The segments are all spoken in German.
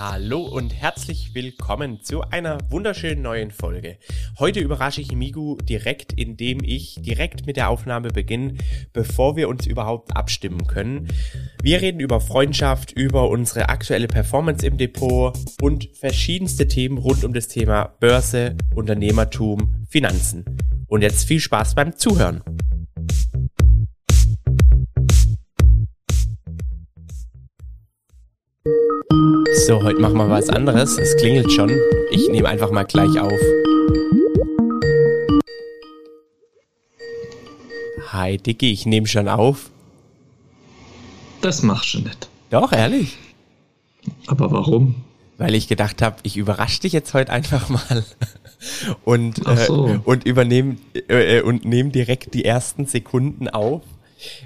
Hallo und herzlich willkommen zu einer wunderschönen neuen Folge. Heute überrasche ich Migu direkt, indem ich direkt mit der Aufnahme beginne, bevor wir uns überhaupt abstimmen können. Wir reden über Freundschaft, über unsere aktuelle Performance im Depot und verschiedenste Themen rund um das Thema Börse, Unternehmertum, Finanzen. Und jetzt viel Spaß beim Zuhören. So, heute machen wir was anderes. Es klingelt schon. Ich nehme einfach mal gleich auf. Hi, Dicky, ich nehme schon auf. Das machst du nicht. Doch, ehrlich. Aber warum? Weil ich gedacht habe, ich überrasche dich jetzt heute einfach mal und, Ach so. äh, und übernehme äh, und nehme direkt die ersten Sekunden auf,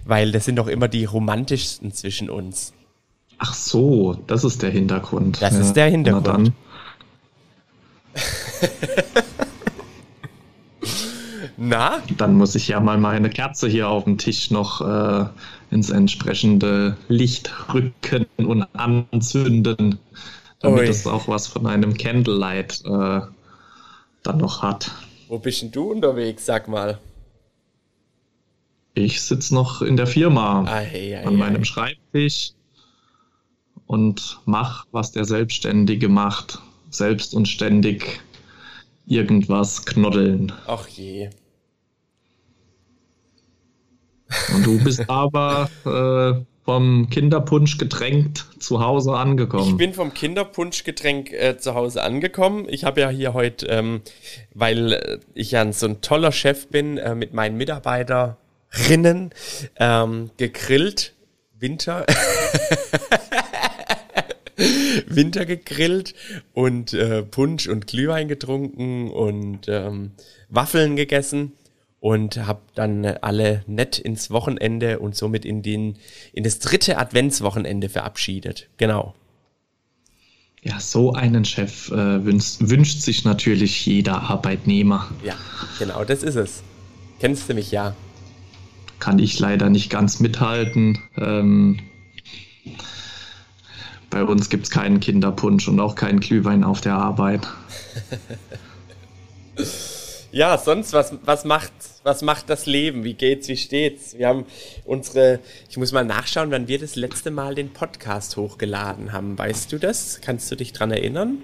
weil das sind doch immer die romantischsten zwischen uns. Ach so, das ist der Hintergrund. Das ist der Hintergrund. Na dann. Na? Dann muss ich ja mal meine Kerze hier auf dem Tisch noch äh, ins entsprechende Licht rücken und anzünden, damit Ui. es auch was von einem Candlelight äh, dann noch hat. Wo bist denn du unterwegs, sag mal? Ich sitze noch in der Firma Ei, ei, an meinem ei. Schreibtisch und mach, was der Selbstständige macht. Selbst und ständig irgendwas knoddeln. Ach je. Und du bist aber äh, vom Kinderpunsch getränkt zu Hause Ich angekommen. bin vom Kinderpunschgetränk äh, zu Hause angekommen. Ich habe ja hier heute, ähm, weil äh, ich ja so ein toller Chef bin, äh, mit meinen Mitarbeiterinnen ähm, gegrillt. Winter. Winter gegrillt und äh, Punsch und Glühwein getrunken und ähm, Waffeln gegessen und habe dann alle nett ins Wochenende und somit in den in das dritte Adventswochenende verabschiedet. Genau. ja, so einen Chef äh, wünscht, wünscht sich natürlich jeder Arbeitnehmer. Ja, genau, das ist es. Kennst du mich ja? Kann ich leider nicht ganz mithalten. Ähm, bei uns gibt es keinen Kinderpunsch und auch keinen Glühwein auf der Arbeit. Ja, sonst was was macht was macht das Leben? Wie geht's? Wie steht's? Wir haben unsere ich muss mal nachschauen, wann wir das letzte Mal den Podcast hochgeladen haben. Weißt du das? Kannst du dich dran erinnern?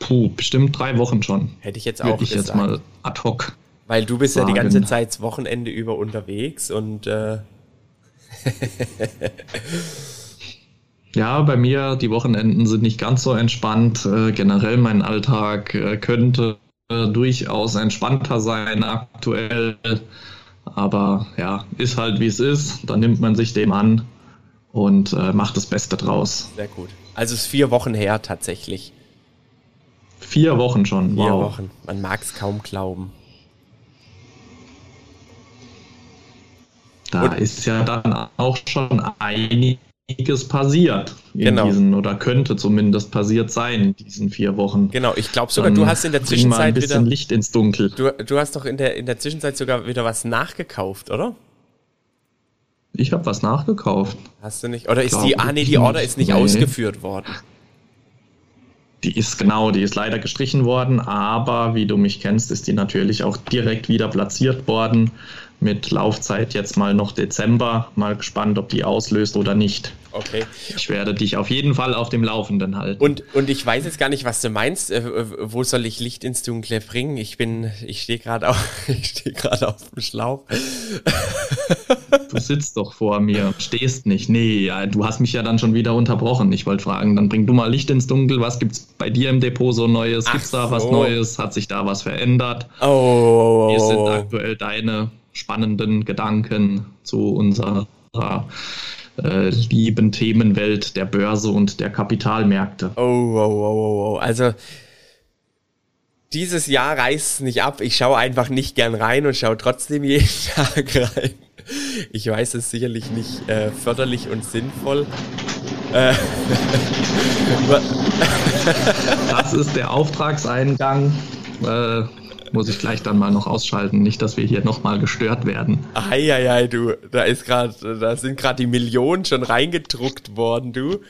Puh, bestimmt drei Wochen schon. Hätte ich jetzt auch Würde ich gesagt. jetzt mal ad hoc. Weil du bist ja die ganze sagen. Zeit das Wochenende über unterwegs und äh, Ja, bei mir, die Wochenenden sind nicht ganz so entspannt. Äh, generell mein Alltag äh, könnte äh, durchaus entspannter sein aktuell. Aber ja, ist halt wie es ist. Da nimmt man sich dem an und macht das Beste draus. sehr gut. Also es ist vier Wochen her tatsächlich. Vier Wochen schon. Vier wow. Wochen. Man mag es kaum glauben. Da Und- ist ja dann auch schon einiges passiert in Genau. diesen, oder könnte zumindest passiert sein in diesen vier Wochen. Genau, ich glaube sogar, Dann du hast in der bring mal ein Zwischenzeit bisschen wieder. Licht ins Dunkel. Du, du hast doch in der, in der Zwischenzeit sogar wieder was nachgekauft, oder? Ich habe was nachgekauft. Hast du nicht? Oder ist die, ah nee, die Order ist nicht Nee. ausgeführt worden. Die ist genau, die ist leider gestrichen worden, aber wie du mich kennst, ist die natürlich auch direkt wieder platziert worden. Mit Laufzeit jetzt mal noch Dezember. Mal gespannt, ob die auslöst oder nicht. Okay. Ich werde dich auf jeden Fall auf dem Laufenden halten. Und, und ich weiß jetzt gar nicht, was du meinst. Äh, wo soll ich Licht ins Dunkle bringen? Ich bin, ich stehe gerade auf, ich stehe gerade auf dem Schlauch. Du sitzt doch vor mir, stehst nicht. Nee, du hast mich ja dann schon wieder unterbrochen. Ich wollte fragen, dann bring du mal Licht ins Dunkel. Was gibt's bei dir im Depot so Neues? Ach Gibt's da was so. Neues? Hat sich da was verändert? Oh, Wie sind aktuell deine spannenden Gedanken zu unserer äh, lieben Themenwelt der Börse und der Kapitalmärkte? Oh, oh, oh, oh, oh. Also, dieses Jahr reißt es nicht ab. Ich schaue einfach nicht gern rein und schaue trotzdem jeden Tag rein. Ich weiß, es ist sicherlich nicht äh, förderlich und sinnvoll. Äh, Das ist der Auftragseingang. Äh, muss ich gleich dann mal noch ausschalten, nicht, dass wir hier nochmal gestört werden. Eieiei, du, da ist gerade, da sind gerade die Millionen schon reingedruckt worden, du.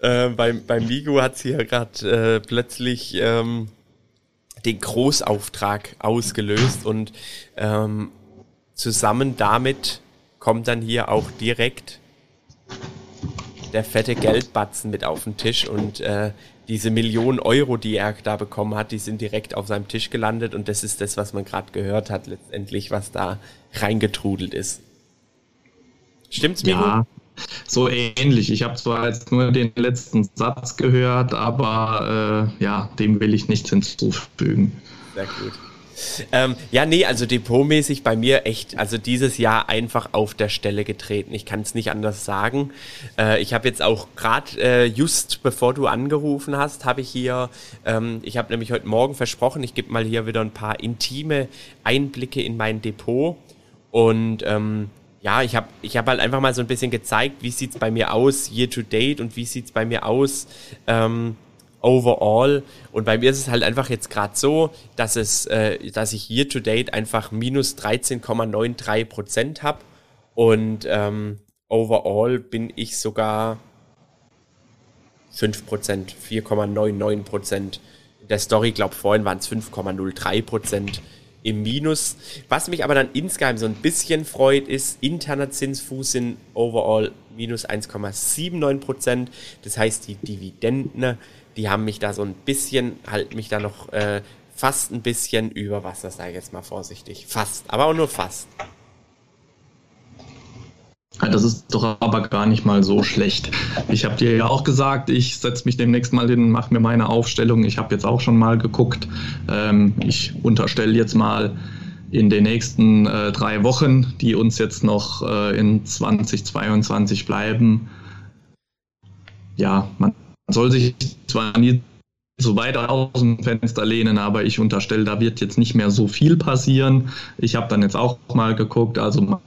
Äh, beim, beim Migo hat's hier gerade äh, plötzlich ähm, den Großauftrag ausgelöst und ähm, zusammen damit kommt dann hier auch direkt der fette Geldbatzen mit auf den Tisch und äh, diese Millionen Euro, die er da bekommen hat, die sind direkt auf seinem Tisch gelandet und das ist das, was man gerade gehört hat, letztendlich, was da reingetrudelt ist. Stimmt's, Miro? Ja, so ähnlich. Ich habe zwar jetzt nur den letzten Satz gehört, aber äh, ja, dem will ich nichts hinzufügen. Sehr gut. Ähm, ja, nee, also depotmäßig bei mir echt, also dieses Jahr einfach auf der Stelle getreten. Ich kann es nicht anders sagen. Äh, ich habe jetzt auch gerade, äh, just bevor du angerufen hast, habe ich hier, ähm, ich habe nämlich heute Morgen versprochen, ich gebe mal hier wieder ein paar intime Einblicke in mein Depot. Und ähm, ja, ich habe ich hab halt einfach mal so ein bisschen gezeigt, wie sieht's bei mir aus year to date und wie sieht's bei mir aus ähm, overall. Und bei mir ist es halt einfach jetzt gerade so, dass es, äh, dass ich year to date einfach minus 13,93 Prozent habe. Und ähm, overall bin ich sogar 5 Prozent, 4,99 Prozent. Der Story, glaube vorhin waren es 5,03 Prozent im Minus. Was mich aber dann insgeheim so ein bisschen freut, ist interner Zinsfuß in overall minus 1,79 Prozent. Das heißt, die Dividenden die haben mich da so ein bisschen, halt mich da noch äh, fast ein bisschen über Wasser, sage ich jetzt mal vorsichtig. Fast, aber auch nur fast. Das ist doch aber gar nicht mal so schlecht. Ich habe dir ja auch gesagt, ich setze mich demnächst mal hin, mache mir meine Aufstellung. Ich habe jetzt auch schon mal geguckt. Ähm, ich unterstelle jetzt mal in den nächsten äh, drei Wochen, die uns jetzt noch äh, in 2022 bleiben. Ja, man soll sich zwar nie so weit aus dem Fenster lehnen, aber ich unterstelle, da wird jetzt nicht mehr so viel passieren. Ich habe dann jetzt auch mal geguckt, also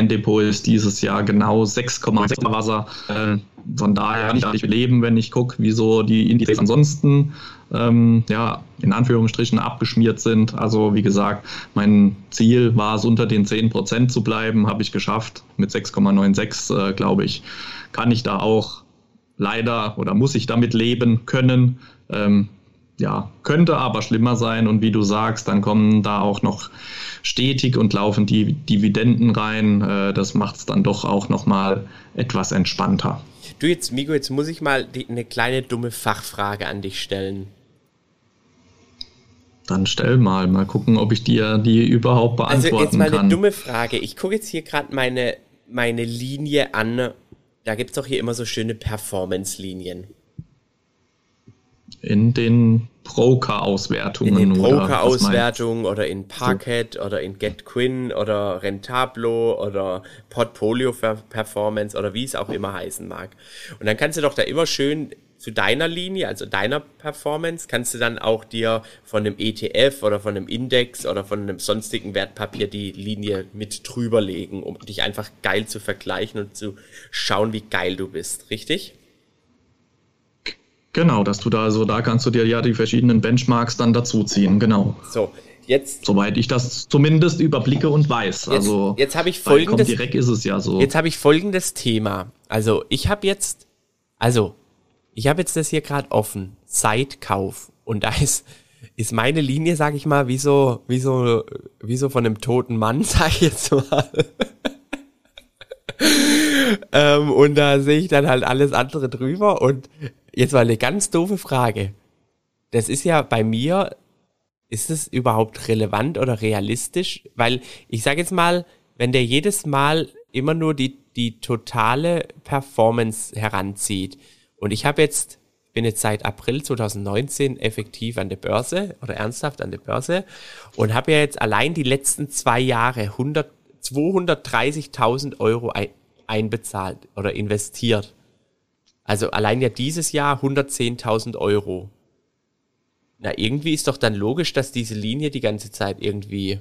Depot ist dieses Jahr genau 6,6 Wasser. Äh, von daher kann ich leben, wenn ich gucke, wieso die Indizes ansonsten ähm, ja, in Anführungsstrichen abgeschmiert sind. Also wie gesagt, mein Ziel war es, unter den 10% zu bleiben, habe ich geschafft. Mit 6,96, äh, glaube ich, kann ich da auch leider oder muss ich damit leben können. Ähm, ja, könnte aber schlimmer sein. Und wie du sagst, dann kommen da auch noch stetig und laufen die Dividenden rein. Äh, das macht es dann doch auch nochmal etwas entspannter. Du jetzt, Migo, jetzt muss ich mal die, eine kleine dumme Fachfrage an dich stellen. Dann stell mal, mal gucken, ob ich dir die überhaupt beantworten kann. Also jetzt mal eine kann. dumme Frage. Ich gucke jetzt hier gerade meine, meine Linie an. Da gibt es doch hier immer so schöne Performance-Linien in den Broker-Auswertungen. In den Broker-Auswertungen oder, in Parket so. oder in GetQuinn oder Rentablo oder Portfolio Performance oder wie es auch immer heißen mag. Und dann kannst du doch da immer schön zu deiner Linie, also deiner Performance, kannst du dann auch dir von einem ETF oder von einem Index oder von einem sonstigen Wertpapier die Linie mit drüber legen, um dich einfach geil zu vergleichen und zu schauen, wie geil du bist, richtig? Genau, dass du da, also da kannst du dir ja die verschiedenen Benchmarks dann dazuziehen, genau. So, jetzt. Soweit ich das zumindest überblicke und weiß. Jetzt, also jetzt habe ich folgendes. Direkt ist es ja so. Jetzt habe ich folgendes Thema. Also ich habe jetzt, also ich habe jetzt das hier gerade offen, Zeitkauf und da ist ist meine Linie, sag ich mal, wie so, wie so, wie so von einem toten Mann, sag ich jetzt mal. ähm, und da sehe ich dann halt alles andere drüber und Jetzt mal eine ganz doofe Frage. Das ist ja bei mir, ist es überhaupt relevant oder realistisch? Weil ich sage jetzt mal, wenn der jedes Mal immer nur die, die totale Performance heranzieht und ich habe jetzt, bin jetzt seit April 2019 effektiv an der Börse oder ernsthaft an der Börse und habe ja jetzt allein die letzten zwei Jahre 100, 230.000 Euro ein, einbezahlt oder investiert. Also allein ja dieses Jahr 110.000 Euro. Na, irgendwie ist doch dann logisch, dass diese Linie die ganze Zeit irgendwie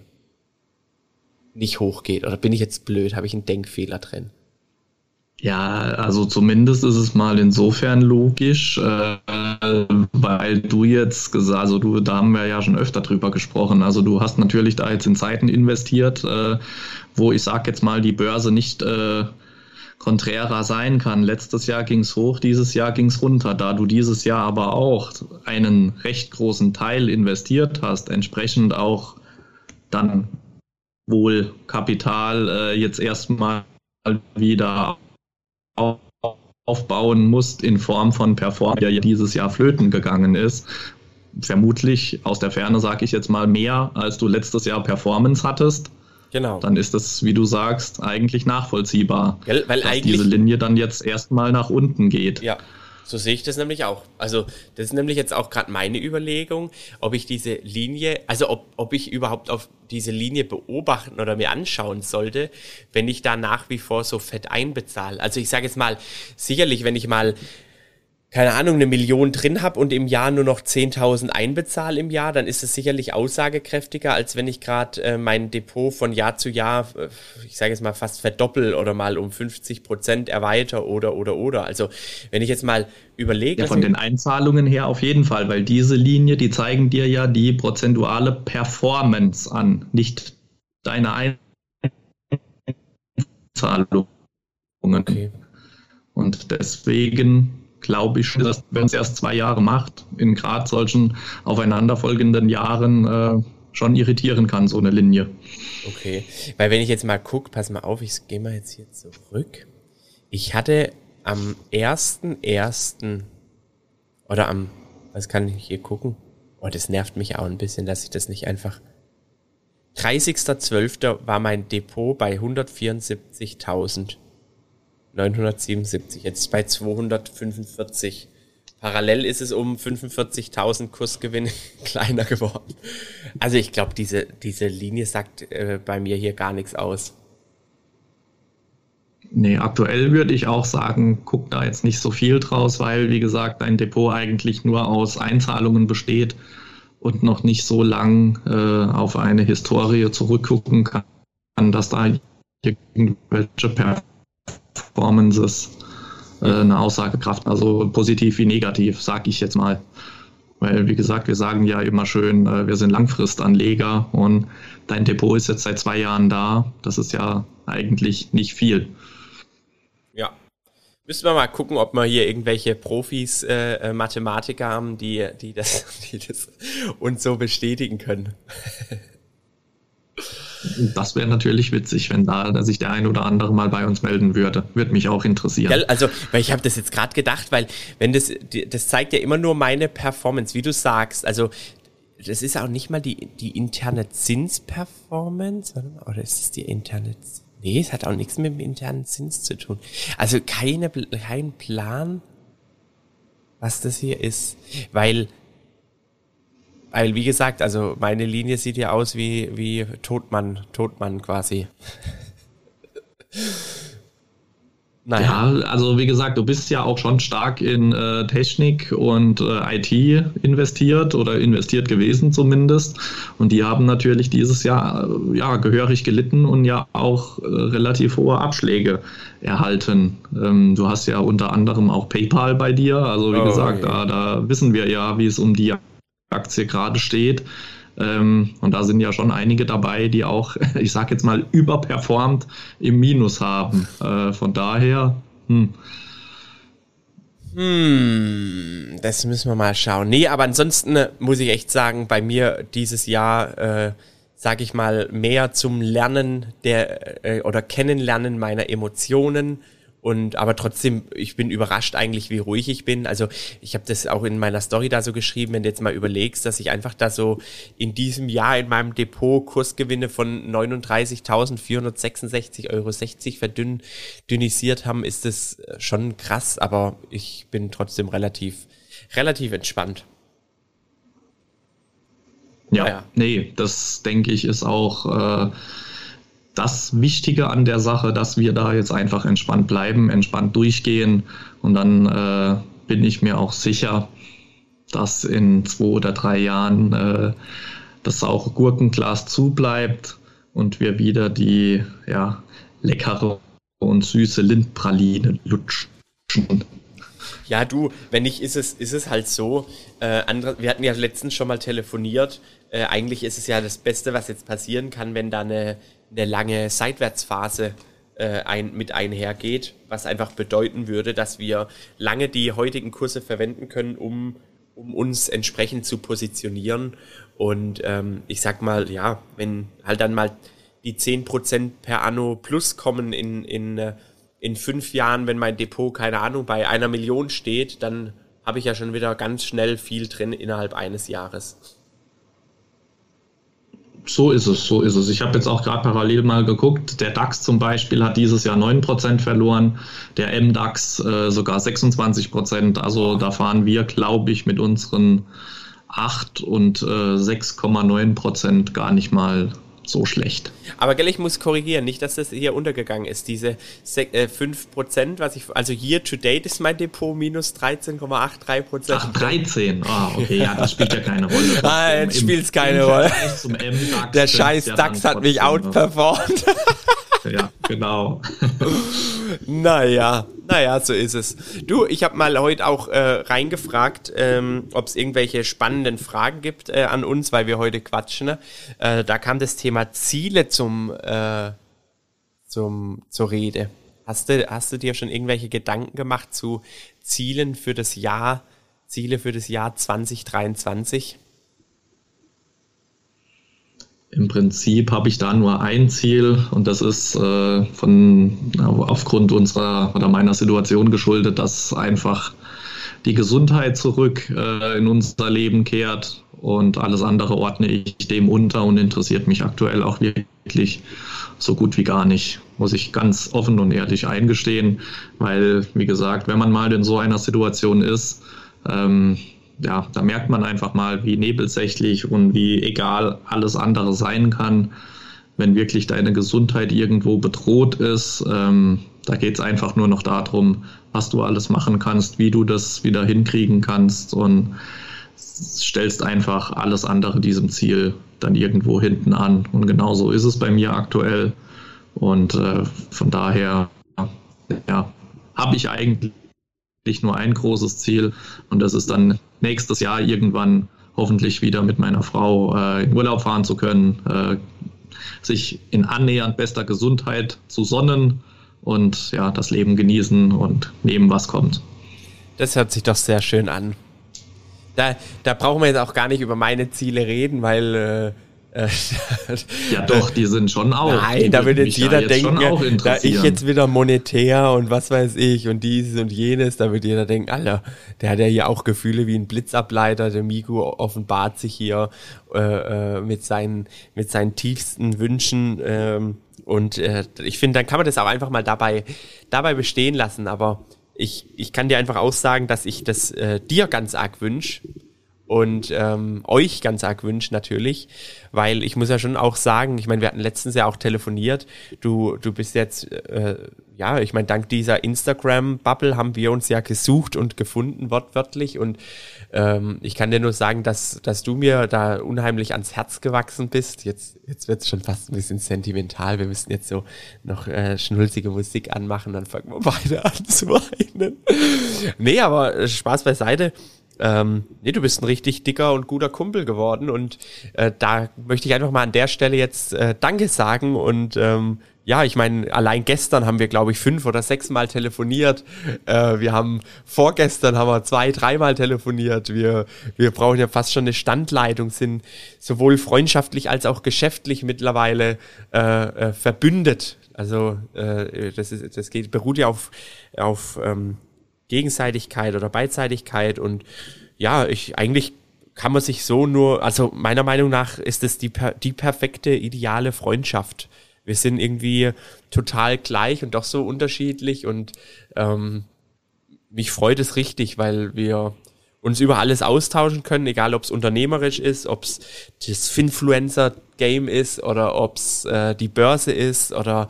nicht hochgeht. Oder bin ich jetzt blöd? Habe ich einen Denkfehler drin? Ja, also zumindest ist es mal insofern logisch, äh, weil du jetzt gesagt, also du, da haben wir ja schon öfter drüber gesprochen. Also du hast natürlich da jetzt in Zeiten investiert, äh, wo ich sag jetzt mal die Börse nicht äh, konträrer sein kann. Letztes Jahr ging es hoch, dieses Jahr ging es runter. Da du dieses Jahr aber auch einen recht großen Teil investiert hast, entsprechend auch dann wohl Kapital äh, jetzt erstmal wieder aufbauen musst in Form von Performance, der dieses Jahr flöten gegangen ist. Vermutlich aus der Ferne sage ich jetzt mal mehr, als du letztes Jahr Performance hattest. Genau. Dann ist das, wie du sagst, eigentlich nachvollziehbar, Gell? Weil dass eigentlich, diese Linie dann jetzt erstmal nach unten geht. Ja, so sehe ich das nämlich auch. Also das ist nämlich jetzt auch gerade meine Überlegung, ob ich diese Linie, also ob, ob ich überhaupt auf diese Linie beobachten oder mir anschauen sollte, wenn ich da nach wie vor so fett einbezahle. Also ich sage jetzt mal, sicherlich, wenn ich mal keine Ahnung, eine Million drin habe und im Jahr nur noch 10.000 einbezahle im Jahr, dann ist es sicherlich aussagekräftiger, als wenn ich gerade äh, mein Depot von Jahr zu Jahr, äh, ich sage jetzt mal fast verdoppel oder mal um 50 Prozent erweitere oder, oder, oder. Also wenn ich jetzt mal überlege... Ja, von den Einzahlungen her auf jeden Fall, weil diese Linie, die zeigen dir ja die prozentuale Performance an, nicht deine Einzahlungen. Okay. Und deswegen glaube ich, dass wenn es erst zwei Jahre macht, in gerade solchen aufeinanderfolgenden Jahren äh, schon irritieren kann, so eine Linie. Okay, weil wenn ich jetzt mal gucke, pass mal auf, ich gehe mal jetzt hier zurück. Ich hatte am 1.1. oder am, was kann ich hier gucken? Oh, das nervt mich auch ein bisschen, dass ich das nicht einfach... 30.12. war mein Depot bei 174.000. 977, jetzt bei 245. Parallel ist es um 45.000 Kursgewinne kleiner geworden. Also ich glaube, diese, diese Linie sagt äh, bei mir hier gar nichts aus. Nee, aktuell würde ich auch sagen, guck da jetzt nicht so viel draus, weil, wie gesagt, dein Depot eigentlich nur aus Einzahlungen besteht und noch nicht so lang äh, auf eine Historie zurückgucken kann, dass da irgendwelche Performance Performances äh, eine Aussagekraft, also positiv wie negativ, sage ich jetzt mal. Weil, wie gesagt, wir sagen ja immer schön, äh, wir sind Langfristanleger und dein Depot ist jetzt seit zwei Jahren da. Das ist ja eigentlich nicht viel. Ja. Müssen wir mal gucken, ob wir hier irgendwelche Profis, äh, äh Mathematiker haben, die, die, das, die das uns so bestätigen können. Das wäre natürlich witzig, wenn da sich der ein oder andere mal bei uns melden würde. Würde mich auch interessieren. Ja, also, weil ich habe das jetzt gerade gedacht, weil wenn das, das zeigt ja immer nur meine Performance, wie du sagst. Also das ist auch nicht mal die, die interne Zinsperformance, oder ist es die interne Nee, es hat auch nichts mit dem internen Zins zu tun. Also keine, kein Plan, was das hier ist. Weil weil, wie gesagt, also meine Linie sieht ja aus wie, wie Todmann, Todmann quasi. Naja. Ja, also wie gesagt, du bist ja auch schon stark in äh, Technik und äh, IT investiert oder investiert gewesen zumindest. Und die haben natürlich dieses Jahr äh, ja gehörig gelitten und ja auch äh, relativ hohe Abschläge erhalten. Ähm, du hast ja unter anderem auch PayPal bei dir. Also wie oh, gesagt, okay. da, da wissen wir ja, wie es um die Aktie gerade steht. Ähm, und da sind ja schon einige dabei, die auch, ich sag jetzt mal, überperformt im Minus haben. Äh, von daher, hm. Hm, das müssen wir mal schauen. Nee, aber ansonsten äh, muss ich echt sagen, bei mir dieses Jahr, äh, sag ich mal, mehr zum Lernen der äh, oder Kennenlernen meiner Emotionen und aber trotzdem, ich bin überrascht eigentlich, wie ruhig ich bin. Also ich habe das auch in meiner Story da so geschrieben, wenn du jetzt mal überlegst, dass ich einfach da so in diesem Jahr in meinem Depot Kursgewinne von 39.466,60 Euro verdünnisiert haben, ist das schon krass, aber ich bin trotzdem relativ, relativ entspannt. Ja, ja. nee, das denke ich ist auch. Äh das Wichtige an der Sache, dass wir da jetzt einfach entspannt bleiben, entspannt durchgehen und dann äh, bin ich mir auch sicher, dass in zwei oder drei Jahren äh, das auch Gurkenglas zubleibt und wir wieder die ja, leckere und süße Lindpraline lutschen. Ja, du, wenn nicht, ist es, ist es halt so. Äh, andere, wir hatten ja letztens schon mal telefoniert. Äh, eigentlich ist es ja das Beste, was jetzt passieren kann, wenn da eine, eine lange Seitwärtsphase äh, ein, mit einhergeht, was einfach bedeuten würde, dass wir lange die heutigen Kurse verwenden können, um, um uns entsprechend zu positionieren. Und ähm, ich sag mal, ja, wenn halt dann mal die 10% per Anno plus kommen in, in, äh, in fünf Jahren, wenn mein Depot, keine Ahnung, bei einer Million steht, dann habe ich ja schon wieder ganz schnell viel drin innerhalb eines Jahres. So ist es, so ist es. Ich habe jetzt auch gerade parallel mal geguckt. Der DAX zum Beispiel hat dieses Jahr 9% verloren, der MDAX äh, sogar 26%. Also da fahren wir, glaube ich, mit unseren 8 und äh, 6,9% gar nicht mal so schlecht. Aber gell, ich muss korrigieren, nicht, dass das hier untergegangen ist. Diese 5%, äh, was ich, also hier to date ist mein Depot minus 13,83%. Ach, 13, ah, oh, okay, ja, das spielt ja keine Rolle. ah, jetzt spielt es keine Rolle. Der scheiß DAX hat mich outperformt. ja, genau. naja, naja, so ist es. Du, ich habe mal heute auch äh, reingefragt, ähm, ob es irgendwelche spannenden Fragen gibt äh, an uns, weil wir heute quatschen. Ne? Äh, da kam das Thema Ziele zum, äh, zum, zur Rede. Hast du, hast du dir schon irgendwelche Gedanken gemacht zu Zielen für das Jahr, Ziele für das Jahr 2023? Im Prinzip habe ich da nur ein Ziel und das ist äh, von aufgrund unserer oder meiner Situation geschuldet, dass einfach die Gesundheit zurück äh, in unser Leben kehrt und alles andere ordne ich dem unter und interessiert mich aktuell auch wirklich so gut wie gar nicht, muss ich ganz offen und ehrlich eingestehen, weil wie gesagt, wenn man mal in so einer Situation ist, ähm, ja, da merkt man einfach mal, wie nebelsächlich und wie egal alles andere sein kann, wenn wirklich deine Gesundheit irgendwo bedroht ist. Ähm, da geht es einfach nur noch darum, was du alles machen kannst, wie du das wieder hinkriegen kannst und stellst einfach alles andere diesem Ziel dann irgendwo hinten an. Und genauso ist es bei mir aktuell. Und äh, von daher, ja, habe ich eigentlich nur ein großes Ziel und das ist dann nächstes Jahr irgendwann hoffentlich wieder mit meiner Frau äh, in Urlaub fahren zu können, äh, sich in annähernd bester Gesundheit zu sonnen und ja, das Leben genießen und nehmen, was kommt. Das hört sich doch sehr schön an. Da, da brauchen wir jetzt auch gar nicht über meine Ziele reden, weil äh, ja, doch, die sind schon auch. Nein, da würde jetzt jeder jetzt denken, da ich jetzt wieder monetär und was weiß ich und dieses und jenes, da würde jeder denken, Alter, der hat ja hier auch Gefühle wie ein Blitzableiter, der Migu offenbart sich hier äh, äh, mit, seinen, mit seinen tiefsten Wünschen ähm, und äh, ich finde, dann kann man das auch einfach mal dabei, dabei bestehen lassen, aber ich, ich kann dir einfach aussagen, dass ich das äh, dir ganz arg wünsche und ähm, euch ganz arg wünsche natürlich, weil ich muss ja schon auch sagen, ich meine, wir hatten letztens ja auch telefoniert, du, du bist jetzt, äh, ja, ich meine, dank dieser Instagram-Bubble haben wir uns ja gesucht und gefunden, wortwörtlich und ähm, ich kann dir nur sagen, dass, dass du mir da unheimlich ans Herz gewachsen bist. Jetzt, jetzt wird es schon fast ein bisschen sentimental, wir müssen jetzt so noch äh, schnulzige Musik anmachen, dann fangen wir beide an zu weinen. nee, aber Spaß beiseite ähm, nee, du bist ein richtig dicker und guter Kumpel geworden und äh, da möchte ich einfach mal an der Stelle jetzt äh, Danke sagen und ähm, ja, ich meine, allein gestern haben wir, glaube ich, fünf oder sechs Mal telefoniert. Äh, wir haben vorgestern haben wir zwei, dreimal telefoniert. Wir, wir brauchen ja fast schon eine Standleitung, sind sowohl freundschaftlich als auch geschäftlich mittlerweile äh, äh, verbündet. Also äh, das, ist, das geht, beruht ja auf, auf ähm, Gegenseitigkeit oder Beidseitigkeit und ja, ich eigentlich kann man sich so nur, also meiner Meinung nach ist es die, die perfekte, ideale Freundschaft. Wir sind irgendwie total gleich und doch so unterschiedlich und ähm, mich freut es richtig, weil wir uns über alles austauschen können, egal ob es unternehmerisch ist, ob es das Finfluencer-Game ist oder ob es äh, die Börse ist oder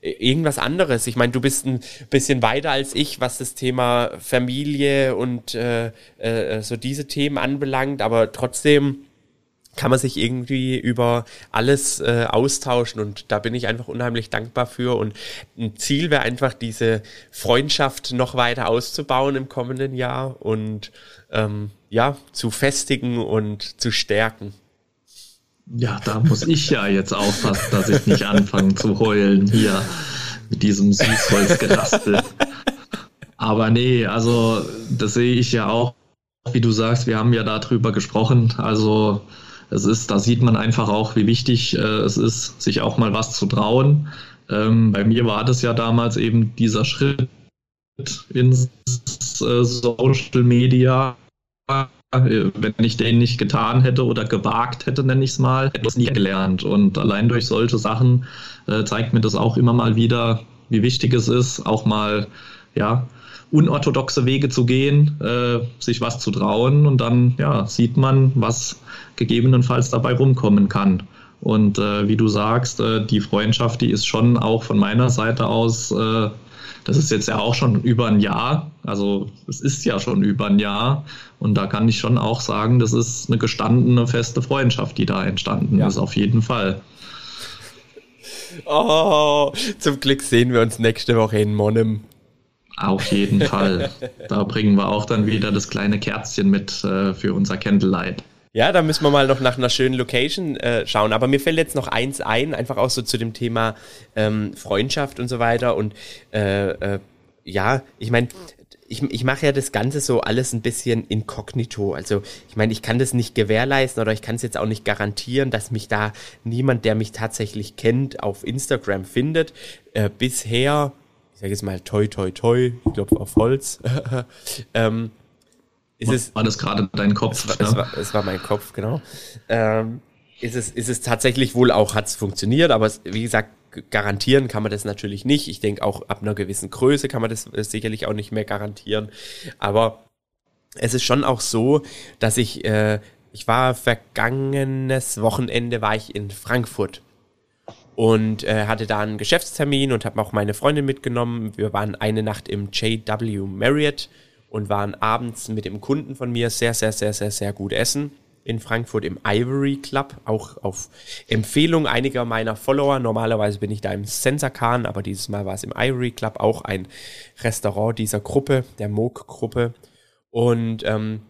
irgendwas anderes. Ich meine, du bist ein bisschen weiter als ich, was das Thema Familie und äh, äh, so diese Themen anbelangt, aber trotzdem kann man sich irgendwie über alles äh, austauschen und da bin ich einfach unheimlich dankbar für und ein Ziel wäre einfach diese Freundschaft noch weiter auszubauen im kommenden Jahr und ähm, ja zu festigen und zu stärken. Ja, da muss ich ja jetzt aufpassen, dass ich nicht anfange zu heulen hier mit diesem Süßholzgerastel. Aber nee, also das sehe ich ja auch, wie du sagst, wir haben ja darüber gesprochen. Also es ist, da sieht man einfach auch, wie wichtig äh, es ist, sich auch mal was zu trauen. Ähm, bei mir war das ja damals eben dieser Schritt ins äh, Social Media. Wenn ich den nicht getan hätte oder gewagt hätte, nenne ich es mal, hätte ich es nie gelernt. Und allein durch solche Sachen äh, zeigt mir das auch immer mal wieder, wie wichtig es ist, auch mal, ja, unorthodoxe Wege zu gehen, äh, sich was zu trauen und dann ja, sieht man, was gegebenenfalls dabei rumkommen kann. Und äh, wie du sagst, äh, die Freundschaft, die ist schon auch von meiner Seite aus, äh, das ist jetzt ja auch schon über ein Jahr, also es ist ja schon über ein Jahr und da kann ich schon auch sagen, das ist eine gestandene, feste Freundschaft, die da entstanden ja. ist, auf jeden Fall. Oh, zum Glück sehen wir uns nächste Woche in Monnem. Auf jeden Fall. Da bringen wir auch dann wieder das kleine Kerzchen mit äh, für unser Candlelight. Ja, da müssen wir mal noch nach einer schönen Location äh, schauen. Aber mir fällt jetzt noch eins ein, einfach auch so zu dem Thema ähm, Freundschaft und so weiter. Und äh, äh, ja, ich meine, ich, ich mache ja das Ganze so alles ein bisschen inkognito. Also ich meine, ich kann das nicht gewährleisten oder ich kann es jetzt auch nicht garantieren, dass mich da niemand, der mich tatsächlich kennt, auf Instagram findet. Äh, bisher sage jetzt mal toi toi toi, ich glaube auf Holz. ähm, ist es, war das gerade dein Kopf? Es war, es, war, es war, mein Kopf, genau. Ähm, ist, es, ist es tatsächlich wohl auch, hat es funktioniert, aber es, wie gesagt, garantieren kann man das natürlich nicht. Ich denke auch ab einer gewissen Größe kann man das sicherlich auch nicht mehr garantieren. Aber es ist schon auch so, dass ich, äh, ich war vergangenes Wochenende war ich in Frankfurt und äh, hatte da einen Geschäftstermin und habe auch meine Freundin mitgenommen. Wir waren eine Nacht im JW Marriott und waren abends mit dem Kunden von mir sehr, sehr, sehr, sehr, sehr gut essen in Frankfurt im Ivory Club, auch auf Empfehlung einiger meiner Follower. Normalerweise bin ich da im Sensakan, aber dieses Mal war es im Ivory Club, auch ein Restaurant dieser Gruppe, der Moog-Gruppe. Und ähm,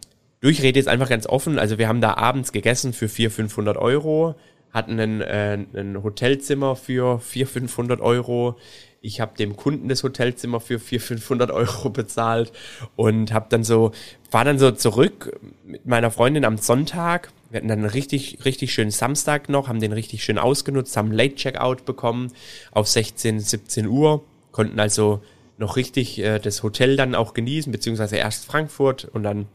durchrede jetzt einfach ganz offen. Also wir haben da abends gegessen für 400, 500 Euro hatten ein, äh, ein Hotelzimmer für 400, 500 Euro. Ich habe dem Kunden das Hotelzimmer für 400, 500 Euro bezahlt und habe dann so, war dann so zurück mit meiner Freundin am Sonntag. Wir hatten dann einen richtig, richtig schönen Samstag noch, haben den richtig schön ausgenutzt, haben Late Checkout bekommen auf 16, 17 Uhr, konnten also noch richtig äh, das Hotel dann auch genießen, beziehungsweise erst Frankfurt und dann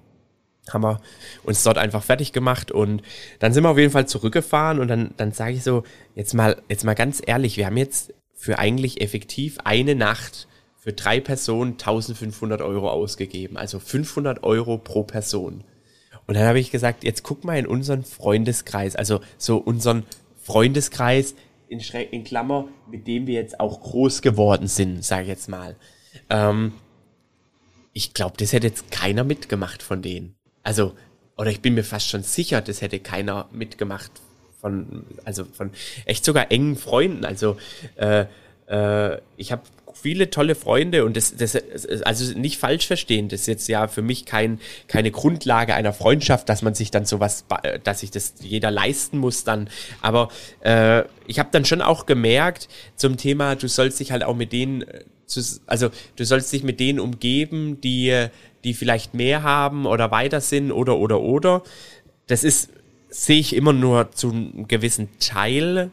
haben wir uns dort einfach fertig gemacht und dann sind wir auf jeden Fall zurückgefahren und dann, dann sage ich so, jetzt mal, jetzt mal ganz ehrlich, wir haben jetzt für eigentlich effektiv eine Nacht für drei Personen 1500 Euro ausgegeben, also 500 Euro pro Person. Und dann habe ich gesagt, jetzt guck mal in unseren Freundeskreis, also so unseren Freundeskreis in, Schre in Klammer, mit dem wir jetzt auch groß geworden sind, sage ich jetzt mal. Ähm, ich glaube, das hätte jetzt keiner mitgemacht von denen. Also, oder ich bin mir fast schon sicher, das hätte keiner mitgemacht von, also von echt sogar engen Freunden. Also äh, äh, ich habe viele tolle Freunde und das, das also nicht falsch verstehen, das ist jetzt ja für mich kein, keine Grundlage einer Freundschaft, dass man sich dann sowas, dass sich das jeder leisten muss dann. Aber äh, ich habe dann schon auch gemerkt zum Thema, du sollst dich halt auch mit denen, äh, also du sollst dich mit denen umgeben, die die vielleicht mehr haben oder weiter sind oder oder oder. Das ist, sehe ich immer nur zu einem gewissen Teil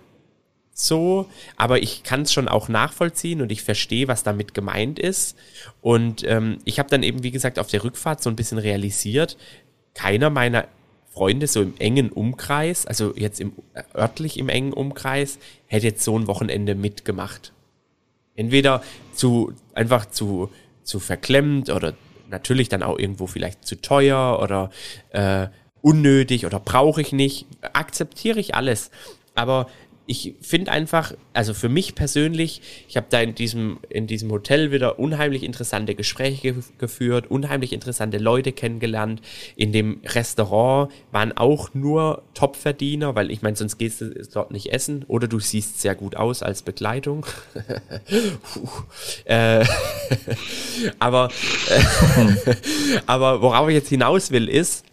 so, aber ich kann es schon auch nachvollziehen und ich verstehe, was damit gemeint ist. Und ähm, ich habe dann eben, wie gesagt, auf der Rückfahrt so ein bisschen realisiert, keiner meiner Freunde so im engen Umkreis, also jetzt im äh, örtlich im engen Umkreis, hätte jetzt so ein Wochenende mitgemacht. Entweder zu einfach zu zu verklemmt oder natürlich dann auch irgendwo vielleicht zu teuer oder äh, unnötig oder brauche ich nicht, akzeptiere ich alles. Aber ich finde einfach, also für mich persönlich, ich habe da in diesem, in diesem Hotel wieder unheimlich interessante Gespräche ge geführt, unheimlich interessante Leute kennengelernt. In dem Restaurant waren auch nur Topverdiener, weil ich meine, sonst gehst du dort nicht essen oder du siehst sehr gut aus als Begleitung. äh, aber, aber worauf ich jetzt hinaus will, ist,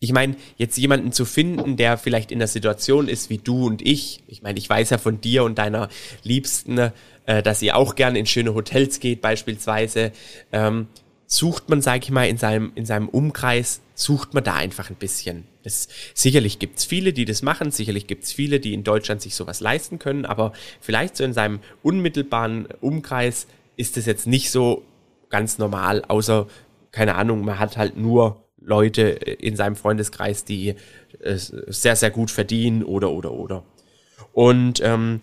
ich meine, jetzt jemanden zu finden, der vielleicht in der Situation ist wie du und ich. Ich meine, ich weiß ja von dir und deiner Liebsten, äh, dass ihr auch gerne in schöne Hotels geht, beispielsweise. Ähm, sucht man, sag ich mal, in seinem, in seinem Umkreis, sucht man da einfach ein bisschen. Das, sicherlich gibt's viele, die das machen, sicherlich gibt's viele, die in Deutschland sich sowas leisten können, aber vielleicht so in seinem unmittelbaren Umkreis ist das jetzt nicht so ganz normal, außer, keine Ahnung, man hat halt nur Leute in seinem Freundeskreis, die es sehr, sehr gut verdienen oder, oder, oder. Und ähm,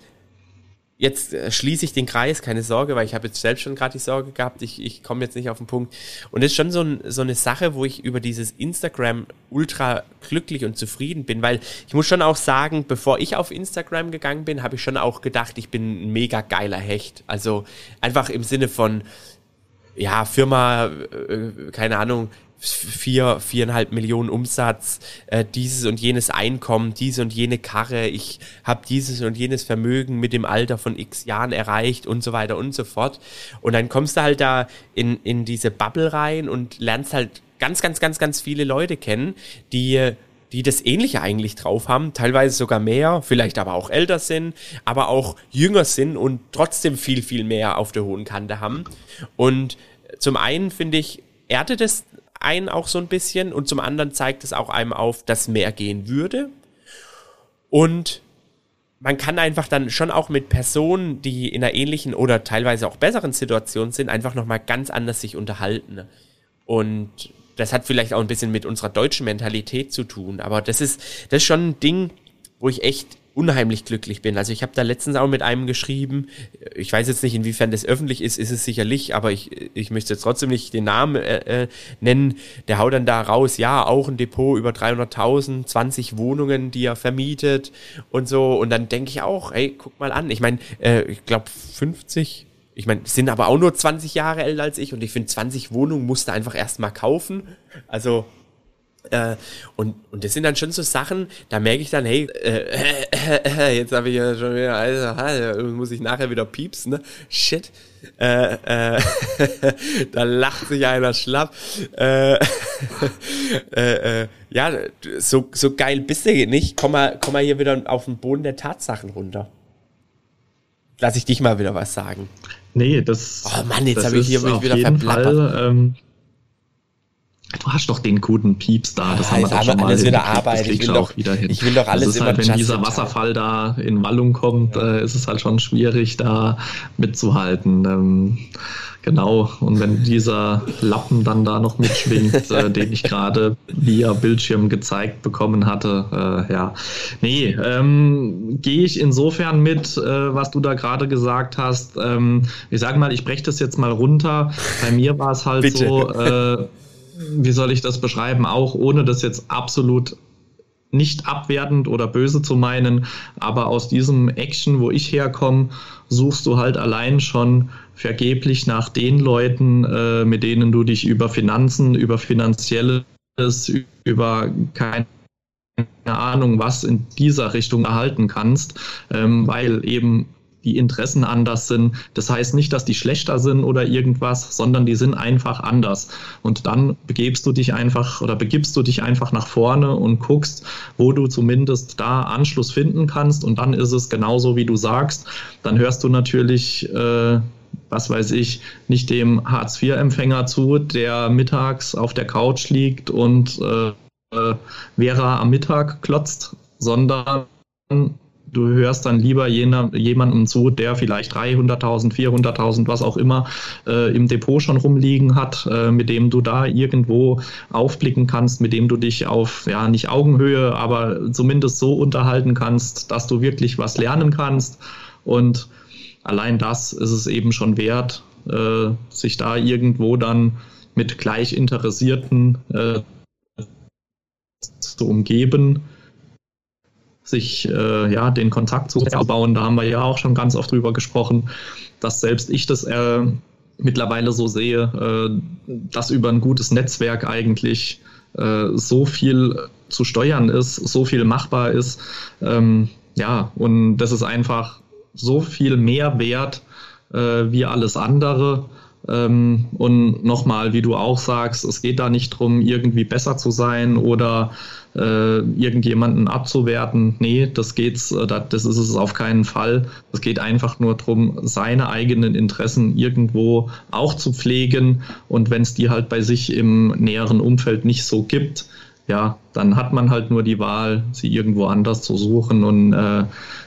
jetzt äh, schließe ich den Kreis, keine Sorge, weil ich habe jetzt selbst schon gerade die Sorge gehabt, ich, ich komme jetzt nicht auf den Punkt. Und das ist schon so, ein, so eine Sache, wo ich über dieses Instagram ultra glücklich und zufrieden bin, weil ich muss schon auch sagen, bevor ich auf Instagram gegangen bin, habe ich schon auch gedacht, ich bin ein mega geiler Hecht. Also einfach im Sinne von, ja, Firma, äh, keine Ahnung, vier, viereinhalb Millionen Umsatz, äh, dieses und jenes Einkommen, diese und jene Karre, ich habe dieses und jenes Vermögen mit dem Alter von x Jahren erreicht und so weiter und so fort. Und dann kommst du halt da in, in diese Bubble rein und lernst halt ganz, ganz, ganz, ganz viele Leute kennen, die die das Ähnliche eigentlich drauf haben, teilweise sogar mehr, vielleicht aber auch älter sind, aber auch jünger sind und trotzdem viel, viel mehr auf der hohen Kante haben. Und zum einen finde ich, erdet es einen auch so ein bisschen und zum anderen zeigt es auch einem auf, dass mehr gehen würde. Und man kann einfach dann schon auch mit Personen, die in einer ähnlichen oder teilweise auch besseren Situation sind, einfach nochmal ganz anders sich unterhalten. Und das hat vielleicht auch ein bisschen mit unserer deutschen Mentalität zu tun. Aber das ist, das ist schon ein Ding, wo ich echt unheimlich glücklich bin. Also ich habe da letztens auch mit einem geschrieben, ich weiß jetzt nicht, inwiefern das öffentlich ist, ist es sicherlich, aber ich, ich möchte jetzt trotzdem nicht den Namen äh, äh, nennen. Der haut dann da raus, ja, auch ein Depot über 300.000, 20 Wohnungen, die er vermietet und so. Und dann denke ich auch, ey, guck mal an. Ich meine, äh, ich glaube 50, ich meine, sind aber auch nur 20 Jahre älter als ich und ich finde, 20 Wohnungen musste einfach erstmal kaufen. Also äh, und, und das sind dann schon so Sachen, da merke ich dann, hey, äh, äh, äh, jetzt habe ich ja schon wieder, also, muss ich nachher wieder piepsen, ne? Shit. Äh, äh, da lacht sich einer schlapp. Äh, äh, äh, ja, so, so geil bist du nicht. Komm mal, komm mal hier wieder auf den Boden der Tatsachen runter. Lass ich dich mal wieder was sagen. Nee, das. Oh Mann, jetzt habe ich hier mich wieder verplappert. Fall, ähm, Du hast doch den guten Pieps da, das ja, haben wir doch schon mal alles wieder Arbeit. Ich will, doch, wieder hin. ich will doch alles das ist immer halt, Wenn dieser Wasserfall da in Wallung kommt, ja. äh, ist es halt schon schwierig, da mitzuhalten. Ähm, genau, und wenn dieser Lappen dann da noch mitschwingt, äh, den ich gerade via Bildschirm gezeigt bekommen hatte, äh, ja. Nee, ähm, gehe ich insofern mit, äh, was du da gerade gesagt hast. Ähm, ich sage mal, ich breche das jetzt mal runter. Bei mir war es halt Bitte. so, äh, wie soll ich das beschreiben, auch ohne das jetzt absolut nicht abwertend oder böse zu meinen, aber aus diesem Action, wo ich herkomme, suchst du halt allein schon vergeblich nach den Leuten, äh, mit denen du dich über Finanzen, über finanzielles, über keine Ahnung was in dieser Richtung erhalten kannst, ähm, weil eben die Interessen anders sind. Das heißt nicht, dass die schlechter sind oder irgendwas, sondern die sind einfach anders. Und dann begebst du dich einfach oder begibst du dich einfach nach vorne und guckst, wo du zumindest da Anschluss finden kannst. Und dann ist es genauso, wie du sagst. Dann hörst du natürlich, äh, was weiß ich, nicht dem Hartz-IV-Empfänger zu, der mittags auf der Couch liegt und äh, äh Vera am Mittag klotzt, sondern du hörst dann lieber jener, jemandem zu, der vielleicht 300.000, 400.000, was auch immer äh, im Depot schon rumliegen hat, äh, mit dem du da irgendwo aufblicken kannst, mit dem du dich auf, ja, nicht Augenhöhe, aber zumindest so unterhalten kannst, dass du wirklich was lernen kannst. Und allein das ist es eben schon wert, äh, sich da irgendwo dann mit Gleichinteressierten äh, zu umgeben sich äh, ja den Kontakt zu bauen. Da haben wir ja auch schon ganz oft drüber gesprochen, dass selbst ich das äh, mittlerweile so sehe, äh, dass über ein gutes Netzwerk eigentlich äh, so viel zu steuern ist, so viel machbar ist. Ähm, ja, und das ist einfach so viel mehr wert äh, wie alles andere. Ähm, und nochmal, wie du auch sagst, es geht da nicht darum, irgendwie besser zu sein oder äh, irgendjemanden abzuwerten. Nee, das geht's, äh, das ist es auf keinen Fall. Es geht einfach nur darum, seine eigenen Interessen irgendwo auch zu pflegen. Und wenn es die halt bei sich im näheren Umfeld nicht so gibt, ja, dann hat man halt nur die Wahl, sie irgendwo anders zu suchen. Und äh,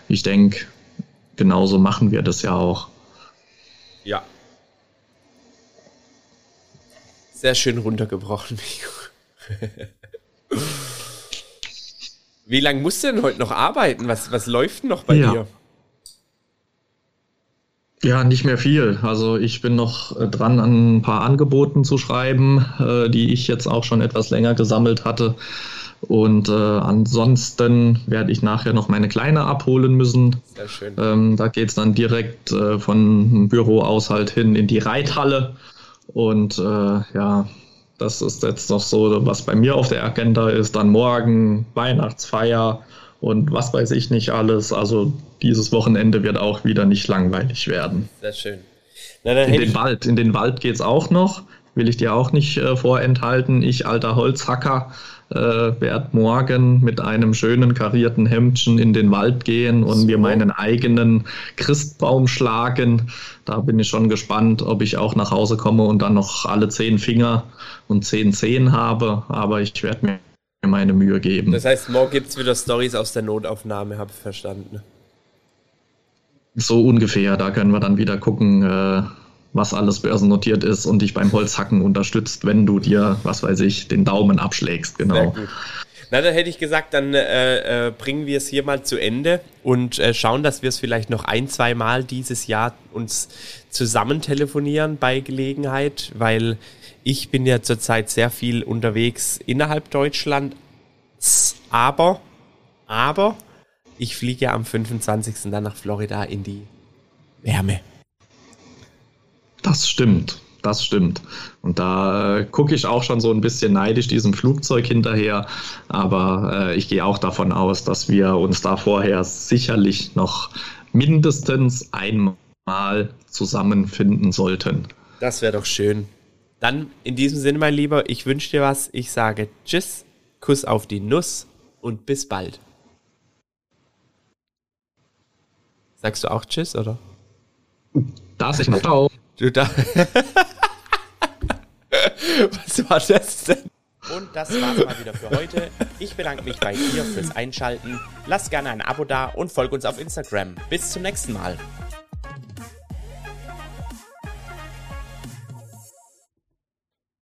ich denke, genauso machen wir das ja auch. Ja, sehr schön runtergebrochen, Migo. Wie lange musst du denn heute noch arbeiten? Was, was läuft denn noch bei ja. dir? Ja, nicht mehr viel. Also ich bin noch äh, dran, an ein paar Angeboten zu schreiben, äh, die ich jetzt auch schon etwas länger gesammelt hatte. Und äh, ansonsten werde ich nachher noch meine Kleine abholen müssen. Sehr schön. Ähm, da geht es dann direkt äh, von Büro aus halt hin in die Reithalle. Und äh, ja, das ist jetzt noch so, was bei mir auf der Agenda ist. Dann morgen Weihnachtsfeier und was weiß ich nicht alles. Also dieses Wochenende wird auch wieder nicht langweilig werden. Sehr schön. Na, in den Wald, in den Wald geht's auch noch. Will ich dir auch nicht äh, vorenthalten. Ich, alter Holzhacker, äh, werde morgen mit einem schönen karierten Hemdchen in den Wald gehen und so. mir meinen eigenen Christbaum schlagen. Da bin ich schon gespannt, ob ich auch nach Hause komme und dann noch alle zehn Finger und zehn Zehen habe. Aber ich werde mir meine Mühe geben. Das heißt, morgen gibt es wieder Stories aus der Notaufnahme, habe ich verstanden. So ungefähr, da können wir dann wieder gucken, äh, was alles börsennotiert ist und dich beim Holzhacken unterstützt, wenn du dir, was weiß ich, den Daumen abschlägst. Genau. Na, dann hätte ich gesagt, dann äh, äh, bringen wir es hier mal zu Ende und äh, schauen, dass wir es vielleicht noch ein, zwei Mal dieses Jahr uns zusammen telefonieren bei Gelegenheit, weil ich bin ja zurzeit sehr viel unterwegs innerhalb Deutschland, aber, aber ich fliege am 25. dann nach Florida in die Wärme. Das stimmt, das stimmt. Und da äh, gucke ich auch schon so ein bisschen neidisch diesem Flugzeug hinterher. Aber äh, ich gehe auch davon aus, dass wir uns da vorher sicherlich noch mindestens einmal zusammenfinden sollten. Das wäre doch schön. Dann in diesem Sinne, mein Lieber, ich wünsche dir was. Ich sage Tschüss, Kuss auf die Nuss und bis bald. Sagst du auch Tschüss, oder? Darf ich noch? Ciao. Du da. Was war das denn? Und das war's mal wieder für heute. Ich bedanke mich bei dir fürs Einschalten. Lass gerne ein Abo da und folg uns auf Instagram. Bis zum nächsten Mal.